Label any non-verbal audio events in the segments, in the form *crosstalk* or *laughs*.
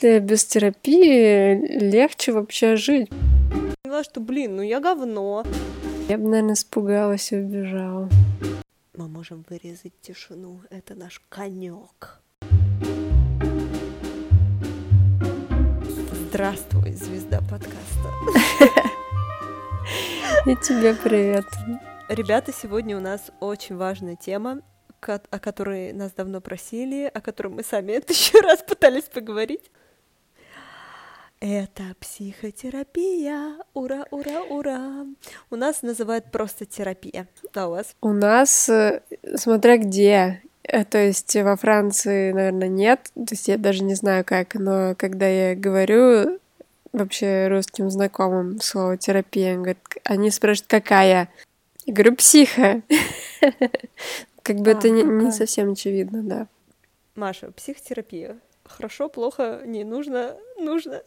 Без терапии легче вообще жить. Поняла, что, блин, ну я говно. Я бы, наверное, испугалась и убежала. Мы можем вырезать тишину. Это наш конек. Здравствуй, звезда подкаста. *laughs* И тебе привет. Ребята, сегодня у нас очень важная тема, о которой нас давно просили, о которой мы сами *laughs* еще раз пытались поговорить. Это психотерапия. Ура, ура, ура. У нас называют просто терапия. А у вас? У нас, э, смотря где. Э, то есть во Франции, наверное, нет. То есть я даже не знаю как, но когда я говорю вообще русским знакомым слово терапия, они, говорят, они спрашивают, какая? Я говорю, психо. *laughs* Как бы это не совсем очевидно, да. Маша, психотерапия. Хорошо, плохо, не нужно, нужно.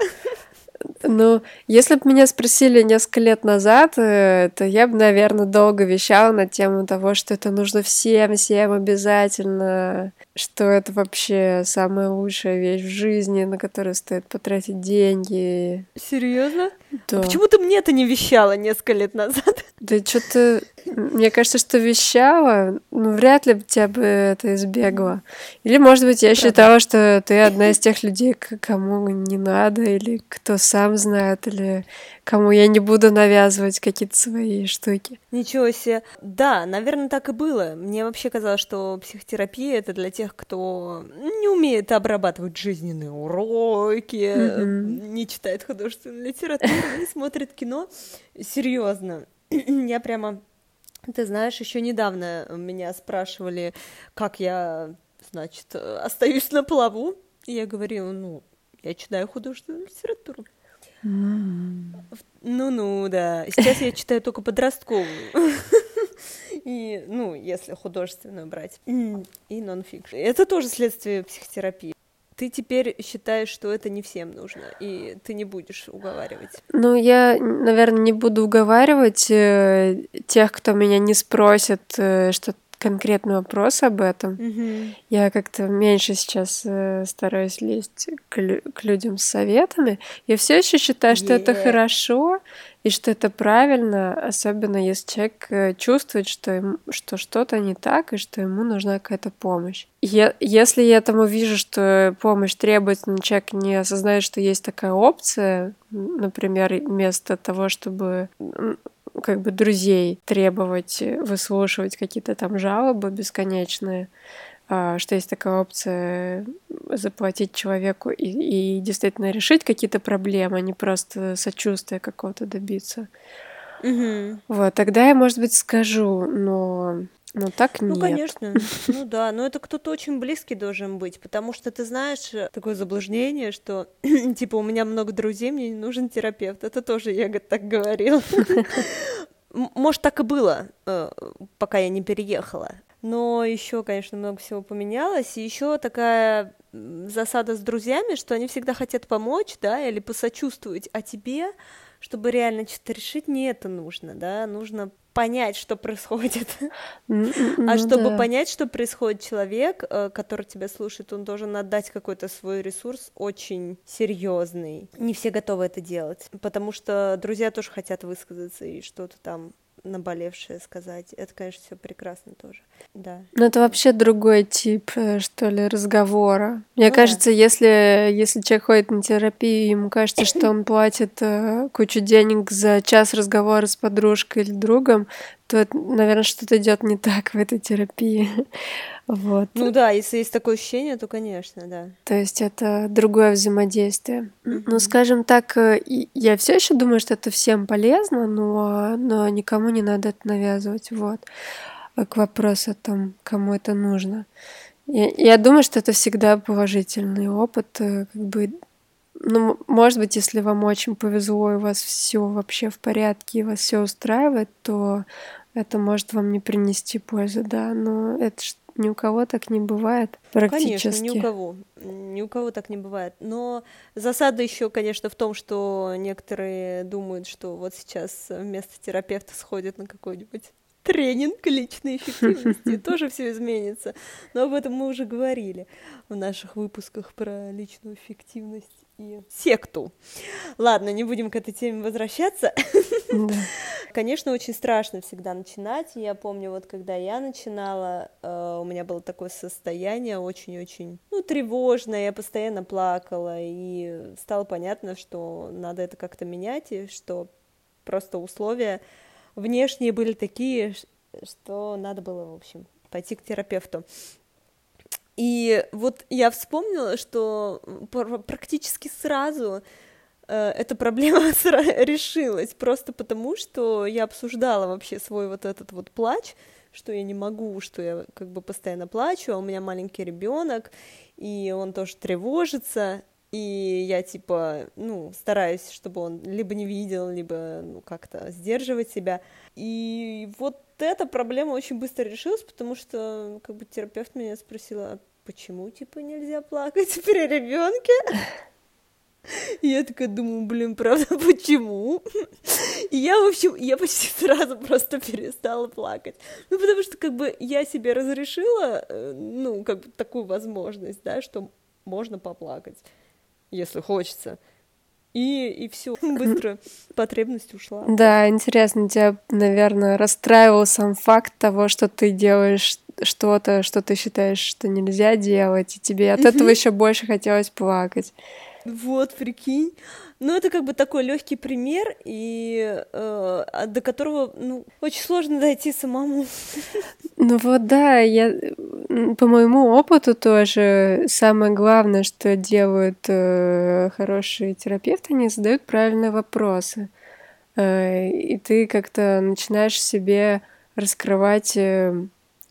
Ну, если бы меня спросили несколько лет назад, э, то я бы, наверное, долго вещала на тему того, что это нужно всем, всем обязательно, что это вообще самая лучшая вещь в жизни, на которую стоит потратить деньги. Серьезно? Да. Почему ты мне это не вещала несколько лет назад? *laughs* Да что-то, мне кажется, что вещала, ну, вряд ли тебя бы это избегла. Или, может быть, я Правда. считала, что ты одна из тех людей, кому не надо, или кто сам знает, или кому я не буду навязывать какие-то свои штуки. Ничего себе. Да, наверное, так и было. Мне вообще казалось, что психотерапия это для тех, кто не умеет обрабатывать жизненные уроки, mm-hmm. не читает художественную литературу, не смотрит кино. Серьезно. *clears throat* Я прямо ты знаешь, еще недавно меня спрашивали, как я, значит, остаюсь на плаву. И я говорила, ну, я читаю художественную литературу. Ну-ну, да. Сейчас я читаю только подростковую. *laughs* И, ну, если художественную брать. И нон-фикшн. Это тоже следствие психотерапии. Ты теперь считаешь, что это не всем нужно, и ты не будешь уговаривать? Ну, я, наверное, не буду уговаривать э, тех, кто меня не спросит, э, что конкретный вопрос об этом. Mm-hmm. Я как-то меньше сейчас э, стараюсь лезть к, к людям с советами. Я все еще считаю, что yeah. это хорошо и что это правильно, особенно если человек э, чувствует, что, им, что что-то не так и что ему нужна какая-то помощь. Я, если я этому вижу, что помощь требуется, но человек не осознает, что есть такая опция, например, вместо того, чтобы как бы друзей требовать, выслушивать какие-то там жалобы бесконечные, а, что есть такая опция заплатить человеку и, и действительно решить какие-то проблемы, а не просто сочувствия какого-то добиться. Угу. Вот, тогда я, может быть, скажу, но ну так ну, нет. Ну, конечно. Ну *laughs* да, но это кто-то очень близкий должен быть, потому что ты знаешь э, такое заблуждение, что *clears throat* типа у меня много друзей, мне не нужен терапевт. Это тоже я так говорил. *laughs* Может, так и было, э, пока я не переехала. Но еще, конечно, много всего поменялось. И еще такая засада с друзьями, что они всегда хотят помочь, да, или посочувствовать, а тебе, чтобы реально что-то решить, не это нужно, да, нужно понять, что происходит. *laughs* а чтобы понять, что происходит, человек, э, который тебя слушает, он должен отдать какой-то свой ресурс очень серьезный. Не все готовы это делать, потому что друзья тоже хотят высказаться и что-то там наболевшее сказать. Это, конечно, все прекрасно тоже. Да. Но это вообще другой тип, э, что ли, разговора. Мне ну, кажется, да. если, если человек ходит на терапию, ему кажется, что он платит э, кучу денег за час разговора с подружкой или другом, то, наверное, что-то идет не так в этой терапии. *laughs* Вот. Ну да, если есть такое ощущение, то, конечно, да. То есть это другое взаимодействие. Mm-hmm. Ну, скажем так, э, я все еще думаю, что это всем полезно, но, но никому не надо это навязывать. Вот. А к вопросу о том, кому это нужно. Я, я думаю, что это всегда положительный опыт, э, как бы ну, может быть, если вам очень повезло и у вас все вообще в порядке и вас все устраивает, то это может вам не принести пользу, да, но это ни у кого так не бывает практически. Конечно, ни у кого. Ни у кого так не бывает. Но засада еще, конечно, в том, что некоторые думают, что вот сейчас вместо терапевта сходят на какой-нибудь тренинг личной эффективности, *laughs* тоже все изменится. Но об этом мы уже говорили в наших выпусках про личную эффективность и секту. Ладно, не будем к этой теме возвращаться. Да. *laughs* Конечно, очень страшно всегда начинать. Я помню, вот когда я начинала, э, у меня было такое состояние очень-очень, ну, тревожное, я постоянно плакала, и стало понятно, что надо это как-то менять, и что просто условия внешние были такие, что надо было, в общем, пойти к терапевту. И вот я вспомнила, что практически сразу э, эта проблема *laughs* решилась, просто потому что я обсуждала вообще свой вот этот вот плач, что я не могу, что я как бы постоянно плачу, а у меня маленький ребенок, и он тоже тревожится, и я типа, ну, стараюсь, чтобы он либо не видел, либо, ну, как-то сдерживать себя. И вот эта проблема очень быстро решилась, потому что, как бы, терапевт меня спросила, а почему, типа, нельзя плакать *laughs* при ребенке? Я такая думаю, блин, правда, *laughs* почему? И я, в общем, я почти сразу просто перестала плакать. Ну, потому что, как бы, я себе разрешила, э, ну, как бы, такую возможность, да, что можно поплакать если хочется. И, и все, *laughs* быстро потребность ушла. Да, интересно, тебя, наверное, расстраивал сам факт того, что ты делаешь что-то, что ты считаешь, что нельзя делать, и тебе от этого еще больше хотелось плакать. Вот, прикинь. Ну, это как бы такой легкий пример, и э, до которого ну, очень сложно дойти самому. Ну вот да, я по моему опыту тоже самое главное, что делают э, хорошие терапевты, они задают правильные вопросы. Э, и ты как-то начинаешь себе раскрывать э,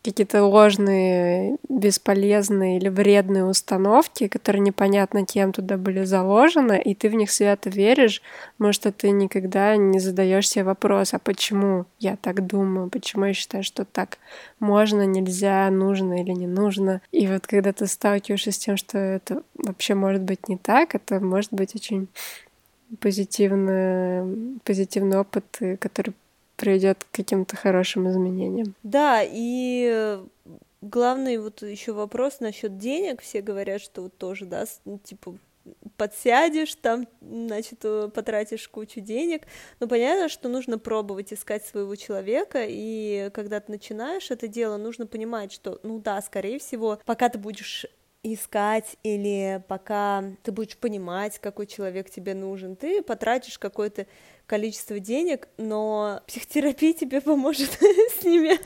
какие-то ложные, бесполезные или вредные установки, которые непонятно кем туда были заложены, и ты в них свято веришь, может, ты никогда не задаешь себе вопрос, а почему я так думаю, почему я считаю, что так можно, нельзя, нужно или не нужно. И вот когда ты сталкиваешься с тем, что это вообще может быть не так, это может быть очень позитивный, позитивный опыт, который приведет к каким-то хорошим изменениям. Да, и главный вот еще вопрос насчет денег. Все говорят, что вот тоже, да, ну, типа подсядешь, там, значит, э, потратишь кучу денег. Но понятно, что нужно пробовать искать своего человека, и когда ты начинаешь это дело, нужно понимать, что, ну да, скорее всего, пока ты будешь искать или пока ты будешь понимать, какой человек тебе нужен, ты потратишь какое-то количество денег, но психотерапия тебе поможет *laughs* с ними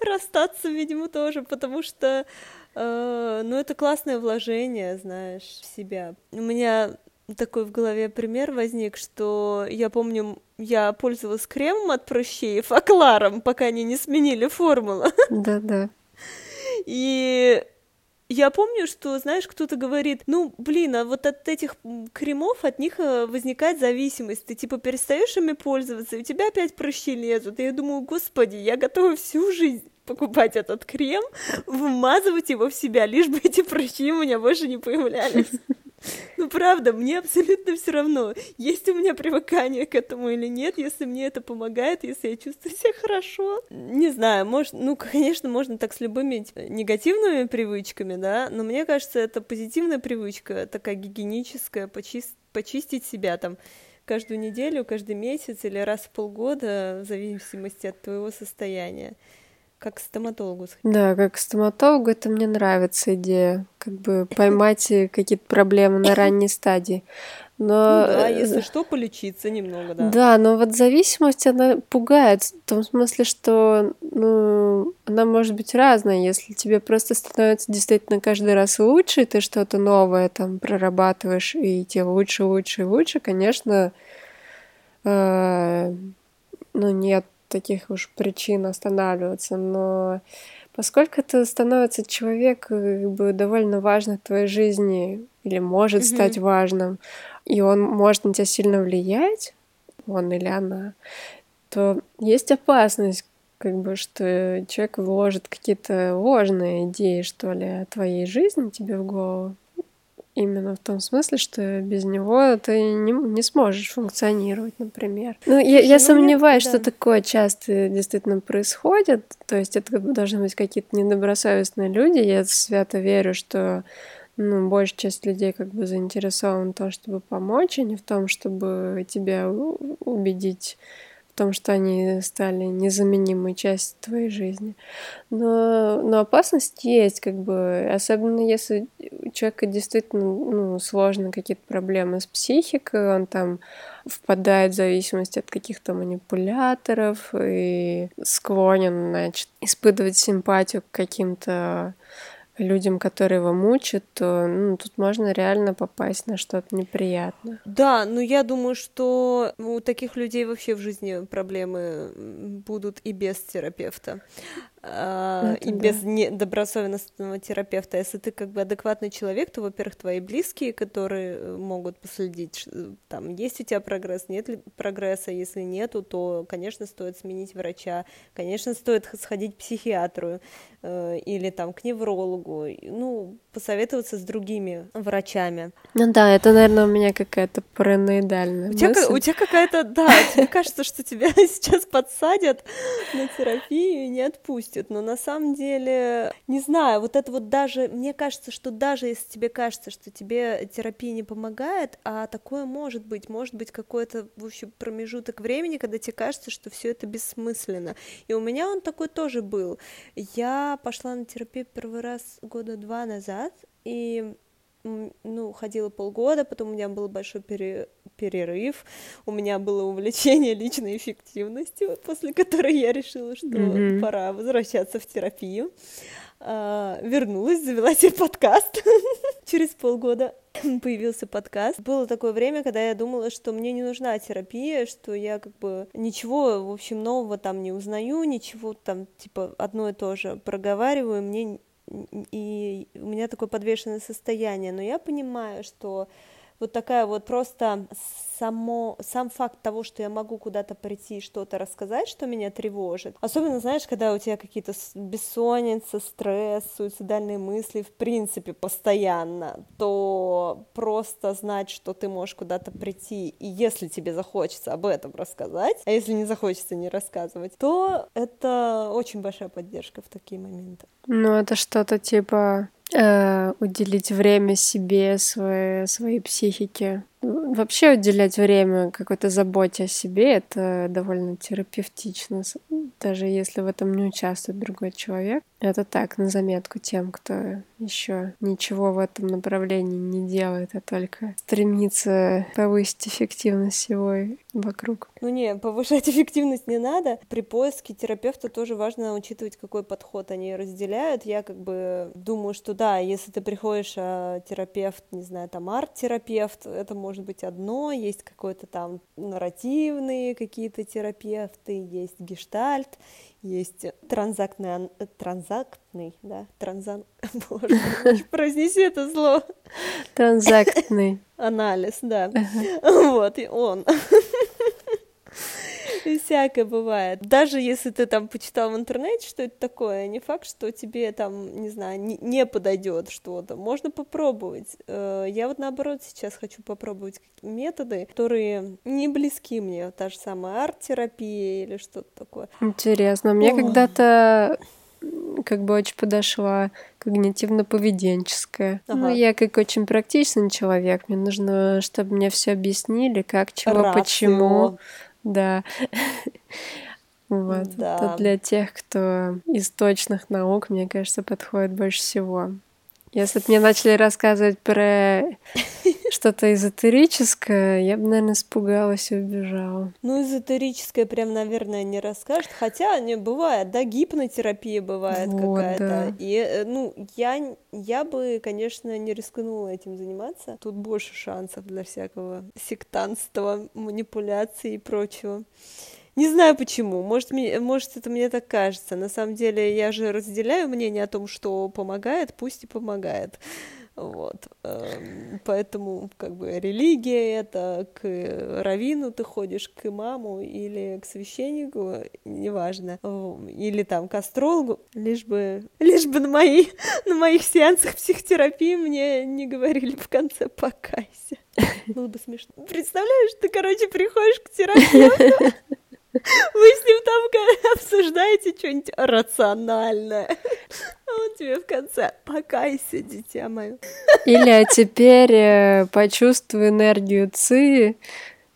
расстаться, видимо, тоже, потому что, э, ну, это классное вложение, знаешь, в себя. У меня такой в голове пример возник, что я помню, я пользовалась кремом от прыщей, факларом, пока они не сменили формулу. Да-да. И я помню, что, знаешь, кто-то говорит, ну, блин, а вот от этих кремов, от них э, возникает зависимость, ты, типа, перестаешь ими пользоваться, и у тебя опять прыщи лезут, и я думаю, господи, я готова всю жизнь покупать этот крем, вмазывать его в себя, лишь бы эти прыщи у меня больше не появлялись. Ну, правда, мне абсолютно все равно, есть у меня привыкание к этому или нет, если мне это помогает, если я чувствую себя хорошо. Не знаю, может, ну, конечно, можно так с любыми типа, негативными привычками, да, но мне кажется, это позитивная привычка, такая гигиеническая, почист... почистить себя там каждую неделю, каждый месяц или раз в полгода, в зависимости от твоего состояния как к стоматологу сходить. Да, как к стоматологу это мне нравится идея, как бы *laughs* поймать какие-то проблемы на ранней стадии. Но... Ну да, э, если что, полечиться немного, да. Да, но вот зависимость, она пугает, в том смысле, что, ну, она может быть разная, если тебе просто становится действительно каждый раз лучше, и ты что-то новое там прорабатываешь, и тебе лучше, лучше и лучше, конечно, э, ну, нет таких уж причин останавливаться, но поскольку это становится человек как бы довольно важно в твоей жизни или может mm-hmm. стать важным, и он может на тебя сильно влиять, он или она, то есть опасность, как бы, что человек вложит какие-то ложные идеи, что ли, о твоей жизни тебе в голову. Именно в том смысле, что без него ты не, не сможешь функционировать, например. Ну, я, я ну, сомневаюсь, мне... что да. такое часто действительно происходит. То есть это должны быть какие-то недобросовестные люди. Я свято верю, что ну, большая часть людей как бы заинтересована в том, чтобы помочь, а не в том, чтобы тебя убедить том, что они стали незаменимой частью твоей жизни. Но, но опасность есть, как бы, особенно если у человека действительно ну, сложно какие-то проблемы с психикой, он там впадает в зависимость от каких-то манипуляторов и склонен, значит, испытывать симпатию к каким-то людям, которые его мучат, то ну, тут можно реально попасть на что-то неприятное. Да, но я думаю, что у таких людей вообще в жизни проблемы будут и без терапевта. А, и да. без недобросовестного терапевта. Если ты как бы адекватный человек, то, во-первых, твои близкие, которые э, могут последить, там, есть у тебя прогресс, нет ли прогресса, если нету, то, конечно, стоит сменить врача, конечно, стоит сходить к психиатру э, или там к неврологу, ну, посоветоваться с другими врачами. Ну да, это, наверное, у меня какая-то параноидальная у тебя, мысль. У тебя какая-то, да, тебе кажется, что тебя *laughs* сейчас подсадят на терапию и не отпустят, но на самом деле, не знаю, вот это вот даже, мне кажется, что даже если тебе кажется, что тебе терапия не помогает, а такое может быть, может быть какой-то, в общем, промежуток времени, когда тебе кажется, что все это бессмысленно. И у меня он такой тоже был. Я пошла на терапию первый раз года два назад, назад, и ну, ходила полгода, потом у меня был большой пере... перерыв, у меня было увлечение личной эффективностью, после которой я решила, что mm-hmm. пора возвращаться в терапию. А, вернулась, завела себе подкаст. *laughs* Через полгода появился подкаст. Было такое время, когда я думала, что мне не нужна терапия, что я как бы ничего, в общем, нового там не узнаю, ничего там, типа, одно и то же проговариваю, мне и у меня такое подвешенное состояние, но я понимаю, что вот такая вот просто само, сам факт того, что я могу куда-то прийти и что-то рассказать, что меня тревожит. Особенно, знаешь, когда у тебя какие-то бессонница, стресс, суицидальные мысли, в принципе, постоянно, то просто знать, что ты можешь куда-то прийти, и если тебе захочется об этом рассказать, а если не захочется не рассказывать, то это очень большая поддержка в такие моменты. Ну, это что-то типа уделить время себе, своей, своей психике. Вообще уделять время какой-то заботе о себе — это довольно терапевтично, даже если в этом не участвует другой человек. Это так, на заметку тем, кто еще ничего в этом направлении не делает, а только стремится повысить эффективность всего вокруг. Ну не, повышать *laughs* эффективность не надо. При поиске терапевта тоже важно учитывать, какой подход они разделяют. Я как бы думаю, что да, если ты приходишь, а терапевт, не знаю, там арт-терапевт, это может быть одно, есть какой-то там нарративные какие-то терапевты, есть гештальт, есть транзактный, транзактный, да, транзан, *laughs* боже, *laughs* произнеси это слово. Транзактный. *laughs* Анализ, да. Вот, и он. *laughs* Всякое бывает. Даже если ты там почитал в интернете, что это такое, не факт, что тебе там, не знаю, не, не подойдет что-то. Можно попробовать. Э, я вот наоборот сейчас хочу попробовать методы, которые не близки мне. Та же самая арт-терапия или что-то такое. Интересно. Мне когда-то как бы очень подошла когнитивно-поведенческая. Ну, ага. Ну, я как очень практичный человек, мне нужно, чтобы мне все объяснили, как, чего, Рацио. почему. Да. *laughs* Вот. Да. Это для тех, кто из точных наук, мне кажется, подходит больше всего. Если бы мне начали рассказывать про *laughs* что-то эзотерическое, я бы, наверное, испугалась и убежала. Ну, эзотерическое прям, наверное, не расскажет. Хотя не бывает, да, гипнотерапия бывает вот, какая-то. Да. И, э, ну, я, я бы, конечно, не рискнула этим заниматься. Тут больше шансов для всякого сектанства, манипуляций и прочего. Не знаю почему, может, мне, может, это мне так кажется. На самом деле, я же разделяю мнение о том, что помогает, пусть и помогает. Вот. Эм, поэтому, как бы, религия это, к равину ты ходишь, к имаму или к священнику, неважно, или там к астрологу, лишь бы, лишь бы на, мои, на моих сеансах психотерапии мне не говорили в конце «покайся». *laughs* Было бы смешно. Представляешь, ты, короче, приходишь к терапевту, *laughs* вы с ним там обсуждаете что-нибудь рациональное. А он тебе в конце «покайся, дитя мое». Или «а теперь э, почувствуй энергию ЦИ»,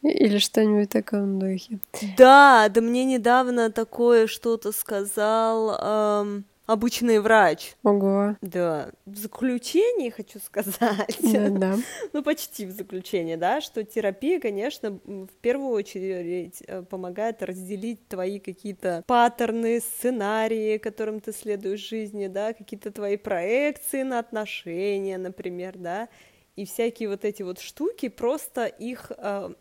или что-нибудь в таком духе. Да, да мне недавно такое что-то сказал... Эм обычный врач. Ого. Да. В заключении хочу сказать. Да, да. *laughs* ну, почти в заключении, да, что терапия, конечно, в первую очередь э, помогает разделить твои какие-то паттерны, сценарии, которым ты следуешь в жизни, да, какие-то твои проекции на отношения, например, да, и всякие вот эти вот штуки, просто их э,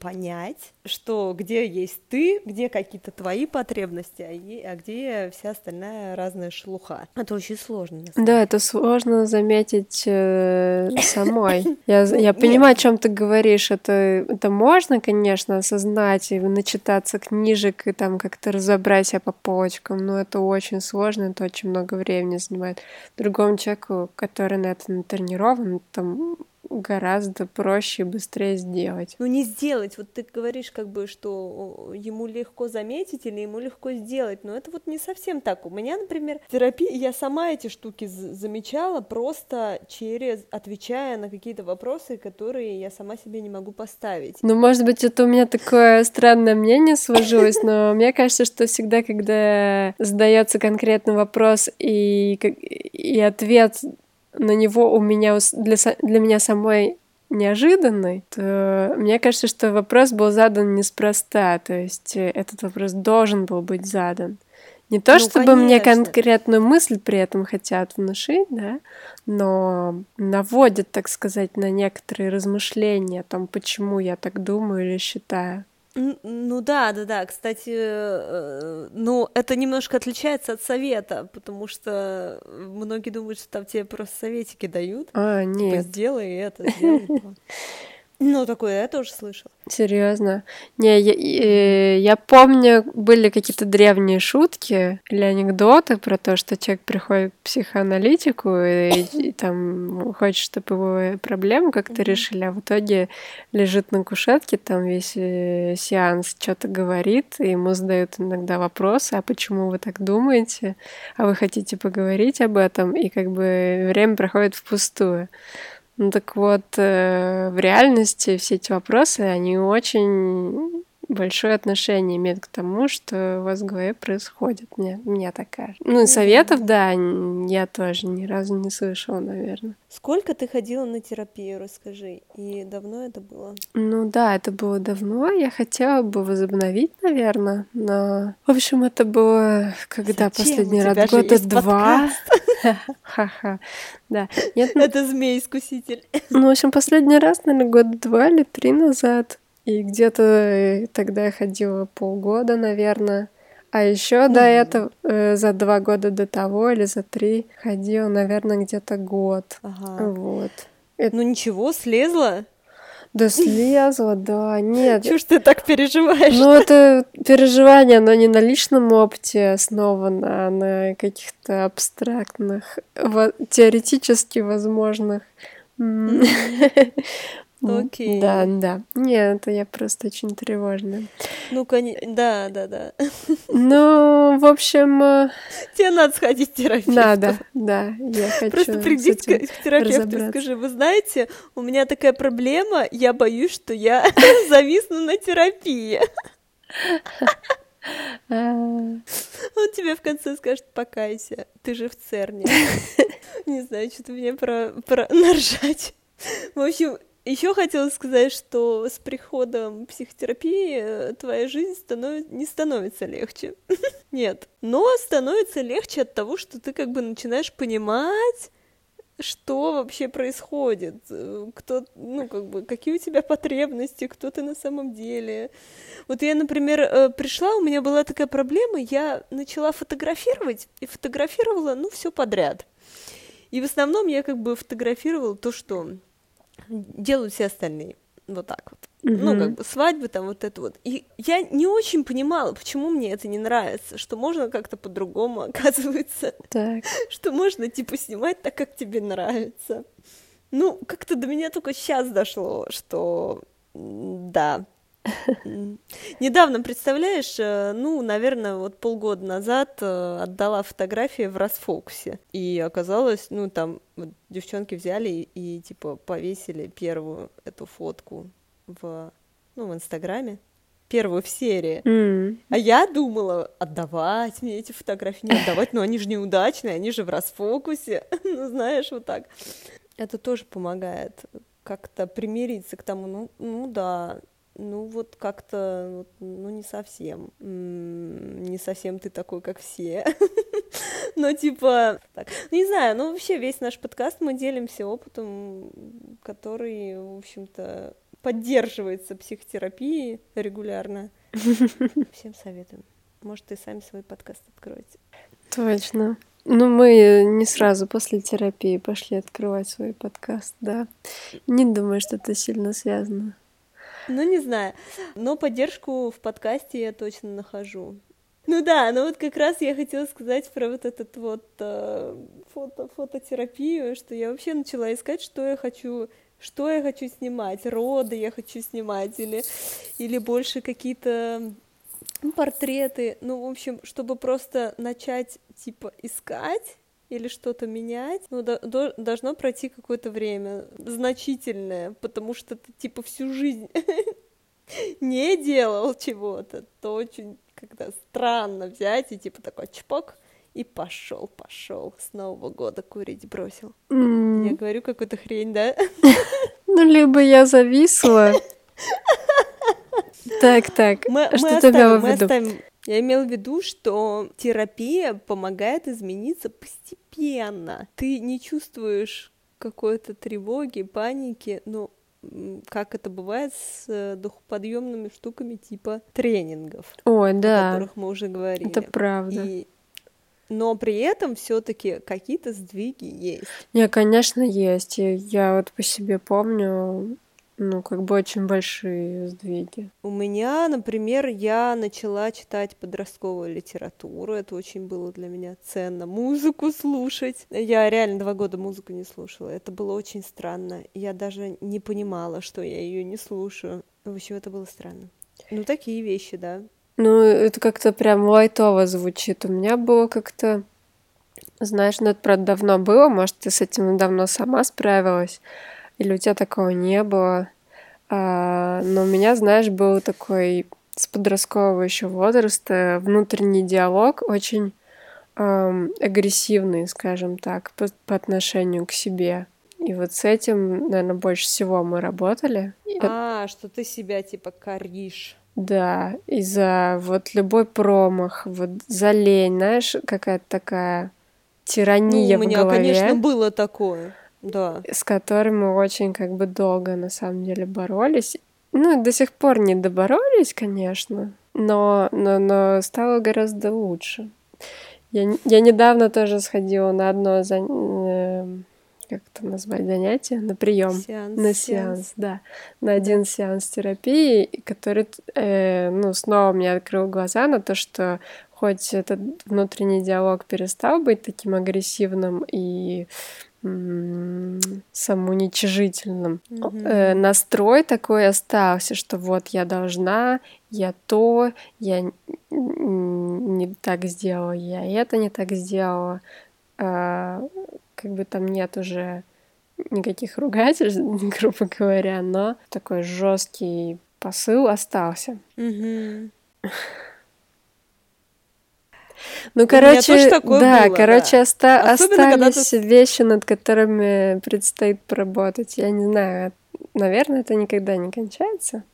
понять, что где есть ты, где какие-то твои потребности, а, а где вся остальная разная шелуха. Это очень сложно. Да, это сложно заметить э, *laughs* самой. Я, ну, я понимаю, о чем ты говоришь. Это, это можно, конечно, осознать и начитаться книжек и там как-то разобрать себя по полочкам, но это очень сложно, это очень много времени занимает. Другому человеку, который на это натренирован, там гораздо проще и быстрее сделать. Ну не сделать, вот ты говоришь как бы, что ему легко заметить или ему легко сделать, но это вот не совсем так. У меня, например, терапия, я сама эти штуки замечала просто через, отвечая на какие-то вопросы, которые я сама себе не могу поставить. Ну, может быть, это у меня такое странное мнение сложилось, но *laughs* мне кажется, что всегда, когда задается конкретный вопрос и, и ответ на него у меня для, для меня самой неожиданный, то мне кажется, что вопрос был задан неспроста, то есть э, этот вопрос должен был быть задан. Не то, ну, чтобы конечно. мне конкретную мысль при этом хотят внушить, да, но наводят, так сказать, на некоторые размышления о том, почему я так думаю или считаю. Ну да, да, да. Кстати, э, ну это немножко отличается от совета, потому что многие думают, что там тебе просто советики дают. А, типа, нет. Типа, сделай это, сделай то. *laughs* Ну, такое я тоже слышала. Серьезно. Не, я, я, я помню, были какие-то древние шутки или анекдоты про то, что человек приходит к психоаналитику и, и там хочет, чтобы его проблему как-то mm-hmm. решили, а в итоге лежит на кушетке, там весь э, сеанс что-то говорит, и ему задают иногда вопросы, а почему вы так думаете, а вы хотите поговорить об этом, и как бы время проходит впустую. Ну так вот, э, в реальности все эти вопросы, они очень большое отношение имеет к тому, что у вас в голове происходит. Мне, мне так кажется. Ну и советов, да, я тоже ни разу не слышала, наверное. Сколько ты ходила на терапию, расскажи, и давно это было? Ну да, это было давно, я хотела бы возобновить, наверное, но... В общем, это было когда Зачем? последний раз? Года два. Ха-ха, да. Нет, ну это змей-искуситель. Ну, в общем, последний раз, наверное, года два или три назад. И где-то э, тогда я ходила полгода, наверное. А еще mm-hmm. до этого, э, за два года до того или за три, ходила, наверное, где-то год. Ага. Вот. Это... Ну ничего, слезла? Да слезла, да, нет. Чего ж ты так переживаешь? Ну, это переживание, оно не на личном опыте основано, а на каких-то абстрактных, теоретически возможных Окей. Да, да. Нет, это я просто очень тревожная. Ну, конечно, да, да, да. Ну, в общем... Э, Тебе надо сходить к терапевту. Надо, да, я хочу Просто приди к терапевту и скажи, вы знаете, у меня такая проблема, я боюсь, что я *laughs* зависну на терапии. А. Он тебе в конце скажет, покайся, ты же в ЦЕРНе. *laughs* Не знаю, что-то мне про, про наржать. В общем, еще хотела сказать, что с приходом психотерапии э, твоя жизнь станов... не становится легче. *laughs* Нет. Но становится легче от того, что ты как бы начинаешь понимать, что вообще происходит, э, кто, ну, как бы, какие у тебя потребности, кто ты на самом деле. Вот я, например, э, пришла, у меня была такая проблема, я начала фотографировать и фотографировала, ну, все подряд. И в основном я как бы фотографировала то, что делают все остальные. Вот так вот. Mm-hmm. Ну, как бы свадьбы там вот это вот. И я не очень понимала, почему мне это не нравится, что можно как-то по-другому, *laughs* оказывается. Так. Что можно, типа, снимать так, как тебе нравится. Ну, как-то до меня только сейчас дошло, что да, Недавно, представляешь, э, ну, наверное, вот полгода назад э, отдала фотографии в расфокусе. И оказалось, ну, там вот, девчонки взяли и, и, типа, повесили первую эту фотку в, ну, в Инстаграме. Первую в серии. Mm. А я думала, отдавать мне эти фотографии, не отдавать, но они же неудачные, они же в расфокусе. *laughs* ну, знаешь, вот так. Это тоже помогает как-то примириться к тому, ну, ну да, ну вот как-то, ну не совсем, не совсем ты такой, как все. *laughs* Но типа, так, ну, не знаю, ну вообще весь наш подкаст мы делимся опытом, который, в общем-то, поддерживается психотерапией регулярно. *laughs* Всем советуем. Может, и сами свой подкаст откроете. Точно. Ну, мы не сразу после терапии пошли открывать свой подкаст, да. Не думаю, что это сильно связано. Ну, не знаю. Но поддержку в подкасте я точно нахожу. Ну да, ну вот как раз я хотела сказать про вот этот вот э, фото, фототерапию, что я вообще начала искать, что я хочу, что я хочу снимать, роды я хочу снимать, или, или больше какие-то портреты, ну, в общем, чтобы просто начать, типа, искать, или что-то менять, ну, до, до, должно пройти какое-то время значительное, потому что ты типа всю жизнь *laughs* не делал чего-то, то очень когда странно взять и типа такой чпок и пошел, пошел с Нового года курить бросил. Mm. Я говорю какую-то хрень, да? *laughs* Ну, либо я зависла. *laughs* Так, так. Мы, что мы ты оставим, мы оставим я имел в виду, что терапия помогает измениться постепенно. Ты не чувствуешь какой-то тревоги, паники, но как это бывает с э, духоподъемными штуками типа тренингов, Ой, да. о которых мы уже говорили. Это правда. И... Но при этом все-таки какие-то сдвиги есть. Не, конечно, есть. Я вот по себе помню, ну, как бы очень большие сдвиги. У меня, например, я начала читать подростковую литературу. Это очень было для меня ценно. Музыку слушать. Я реально два года музыку не слушала. Это было очень странно. Я даже не понимала, что я ее не слушаю. В общем, это было странно. Ну, такие вещи, да. Ну, это как-то прям лайтово звучит. У меня было как-то... Знаешь, ну это, правда, давно было. Может, ты с этим давно сама справилась или у тебя такого не было. А, но у меня, знаешь, был такой с подросткового еще возраста внутренний диалог очень эм, агрессивный, скажем так, по, по отношению к себе. И вот с этим, наверное, больше всего мы работали. А, что ты себя типа коришь. Да, и за вот любой промах, вот за лень, знаешь, какая-то такая тирания ну, у меня, в голове. конечно, было такое да. с которым мы очень как бы долго на самом деле боролись. Ну, до сих пор не доборолись, конечно, но, но, но стало гораздо лучше. Я, я недавно тоже сходила на одно зан... Э, как это назвать занятие, на прием, сеанс, на сеанс, сеанс, да, на один да. сеанс терапии, который, э, ну, снова мне открыл глаза на то, что хоть этот внутренний диалог перестал быть таким агрессивным и самоуничижительным. Mm-hmm. Э, настрой такой остался, что вот я должна, я то, я не так сделала, я это не так сделала. А, как бы там нет уже никаких ругательств, *laughs* грубо говоря, но такой жесткий посыл остался. Mm-hmm. Ну, короче, да, было, короче, да. Оста- остались ты... вещи, над которыми предстоит поработать. Я не знаю, наверное, это никогда не кончается.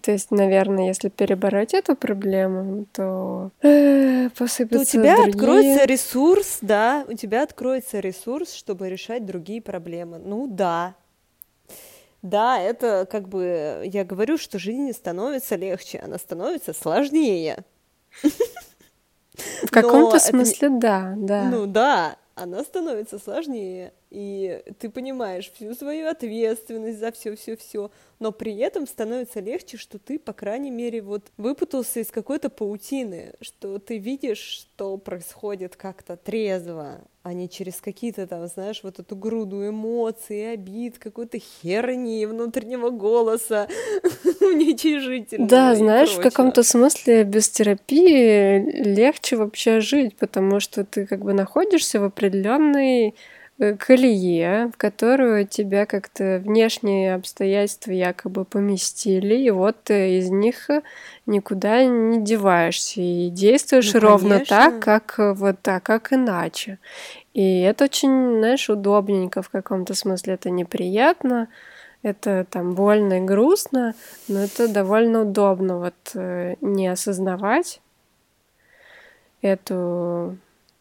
То есть, наверное, если перебороть эту проблему, то э, посыпятся то у тебя другие... откроется ресурс, да, у тебя откроется ресурс, чтобы решать другие проблемы. Ну да, да, это как бы я говорю, что жизнь не становится легче, она становится сложнее. *laughs* В каком-то смысле, не... да, да. Ну да, она становится сложнее, и ты понимаешь всю свою ответственность за все, все, все, но при этом становится легче, что ты, по крайней мере, вот выпутался из какой-то паутины, что ты видишь, что происходит как-то трезво, а не через какие-то там, знаешь, вот эту груду эмоций, обид, какой-то херни внутреннего голоса, *laughs* уничижительного. Да, знаешь, в каком-то смысле без терапии легче вообще жить, потому что ты как бы находишься в определенной колее, в которую тебя как-то внешние обстоятельства якобы поместили, и вот ты из них никуда не деваешься и действуешь ну, ровно так, как вот так, как иначе. И это очень, знаешь, удобненько в каком-то смысле, это неприятно, это там больно и грустно, но это довольно удобно вот э, не осознавать эту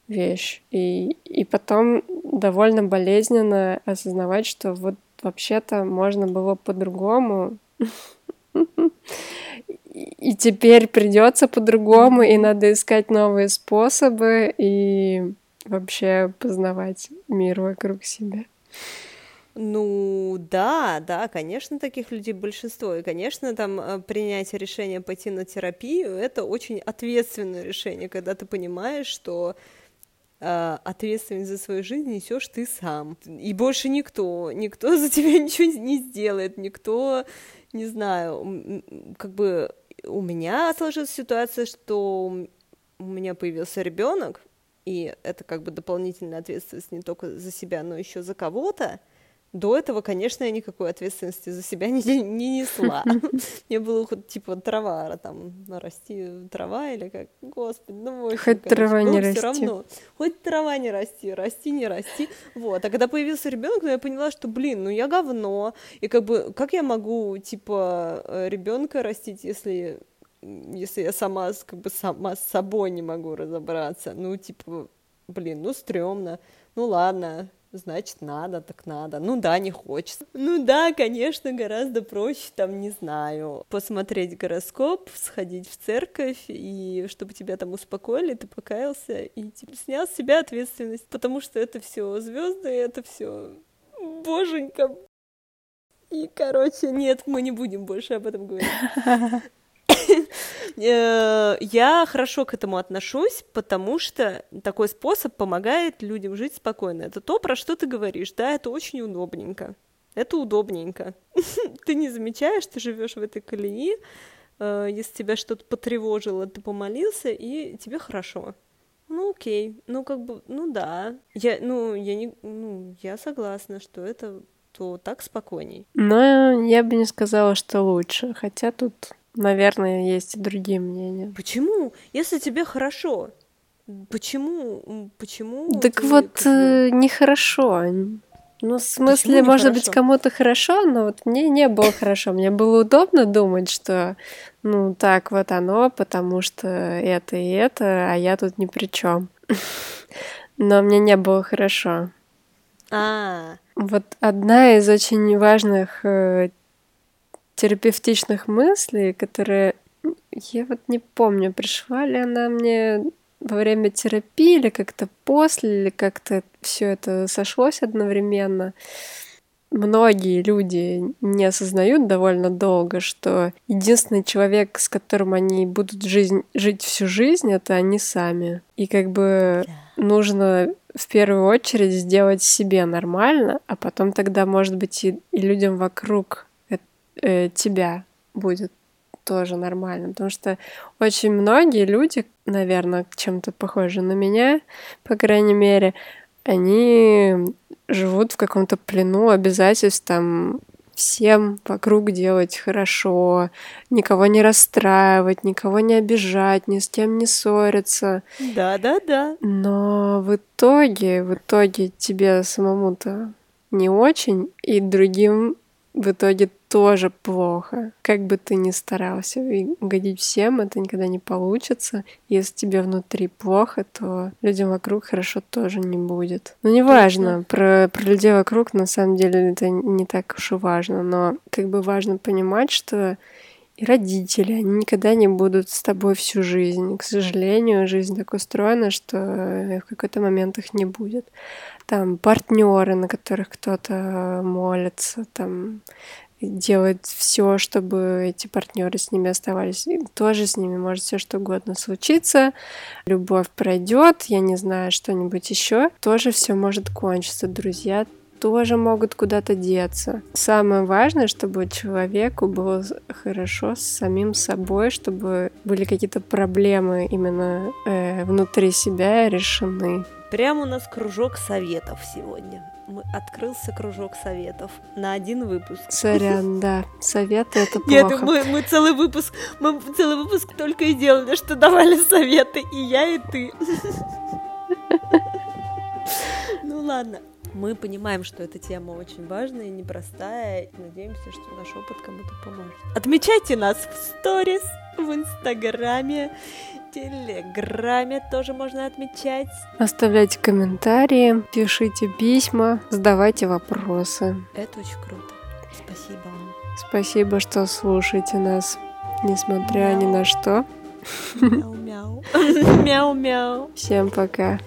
вещь. И, и потом довольно болезненно осознавать, что вот вообще-то можно было по-другому. И теперь придется по-другому, и надо искать новые способы и вообще познавать мир вокруг себя. Ну да, да, конечно, таких людей большинство. И, конечно, там э, принятие решения пойти на терапию это очень ответственное решение, когда ты понимаешь, что э, ответственность за свою жизнь несешь ты сам. И больше никто, никто за тебя *laughs* ничего не сделает, никто, не знаю, как бы у меня сложилась ситуация, что у меня появился ребенок, и это как бы дополнительная ответственность не только за себя, но еще за кого-то. До этого, конечно, я никакой ответственности за себя не, не несла. *laughs* Мне было хоть типа трава, там, расти трава или как, господи, ну в Хоть трава не расти. равно. Хоть трава не расти, расти, не расти. Вот, а когда появился ребенок, ну, я поняла, что, блин, ну я говно. И как бы, как я могу, типа, э, ребенка растить, если если я сама, как бы, сама с собой не могу разобраться, ну, типа, блин, ну, стрёмно, ну, ладно, значит, надо, так надо. Ну да, не хочется. Ну да, конечно, гораздо проще, там, не знаю, посмотреть гороскоп, сходить в церковь, и чтобы тебя там успокоили, ты покаялся и типа, снял с себя ответственность, потому что это все звезды, это все боженька. И, короче, нет, мы не будем больше об этом говорить. *laughs* Э, я хорошо к этому отношусь, потому что такой способ помогает людям жить спокойно. Это то, про что ты говоришь, да, это очень удобненько. Это удобненько. *laughs* ты не замечаешь, ты живешь в этой колеи, э, если тебя что-то потревожило, ты помолился, и тебе хорошо. Ну окей, ну как бы, ну да, я, ну я не, ну я согласна, что это то так спокойней. Но я бы не сказала, что лучше, хотя тут Наверное, есть и другие мнения. Почему? Если тебе хорошо, почему? Почему? Так ты, вот э, нехорошо. Ну, в смысле, Почему может быть, кому-то хорошо, но вот мне не было хорошо. Мне было удобно думать, что ну так вот оно, потому что это и это, а я тут ни при чем. *laughs* Но мне не было хорошо. А. Вот одна из очень важных э, терапевтичных мыслей, которые я вот не помню, пришла ли она мне во время терапии или как-то после, или как-то все это сошлось одновременно. Многие люди не осознают довольно долго, что единственный человек, с которым они будут жизнь, жить всю жизнь, это они сами. И как бы нужно в первую очередь сделать себе нормально, а потом тогда, может быть, и, и людям вокруг э, тебя будет тоже нормально, потому что очень многие люди, наверное, чем-то похожи на меня, по крайней мере, они живут в каком-то плену обязательств там всем вокруг делать хорошо, никого не расстраивать, никого не обижать, ни с кем не ссориться. Да, да, да. Но в итоге, в итоге тебе самому-то не очень, и другим в итоге тоже плохо. Как бы ты ни старался угодить всем, это никогда не получится. Если тебе внутри плохо, то людям вокруг хорошо тоже не будет. Ну, неважно, про, про людей вокруг на самом деле это не так уж и важно, но как бы важно понимать, что и родители, они никогда не будут с тобой всю жизнь. К сожалению, жизнь так устроена, что в какой-то момент их не будет. Там партнеры, на которых кто-то молится, там делает все, чтобы эти партнеры с ними оставались. И тоже с ними может все что угодно случиться. Любовь пройдет, я не знаю, что-нибудь еще. Тоже все может кончиться. Друзья тоже могут куда-то деться. Самое важное, чтобы человеку было хорошо с самим собой, чтобы были какие-то проблемы именно э, внутри себя решены. Прямо у нас кружок советов сегодня. Открылся кружок советов на один выпуск. Сорян, *laughs* да. Советы это плохо. Нет, мы, мы целый выпуск, мы целый выпуск только и делали, что давали советы, и я, и ты. *laughs* Ну ладно, мы понимаем, что эта тема очень важная и непростая, и надеемся, что наш опыт кому-то поможет. Отмечайте нас в сторис, в Инстаграме, Телеграме тоже можно отмечать. Оставляйте комментарии, пишите письма, задавайте вопросы. Это очень круто. Спасибо вам. Спасибо, что слушаете нас, несмотря Мяу. ни на что. Мяу-мяу. *laughs* Мяу-мяу. Всем пока.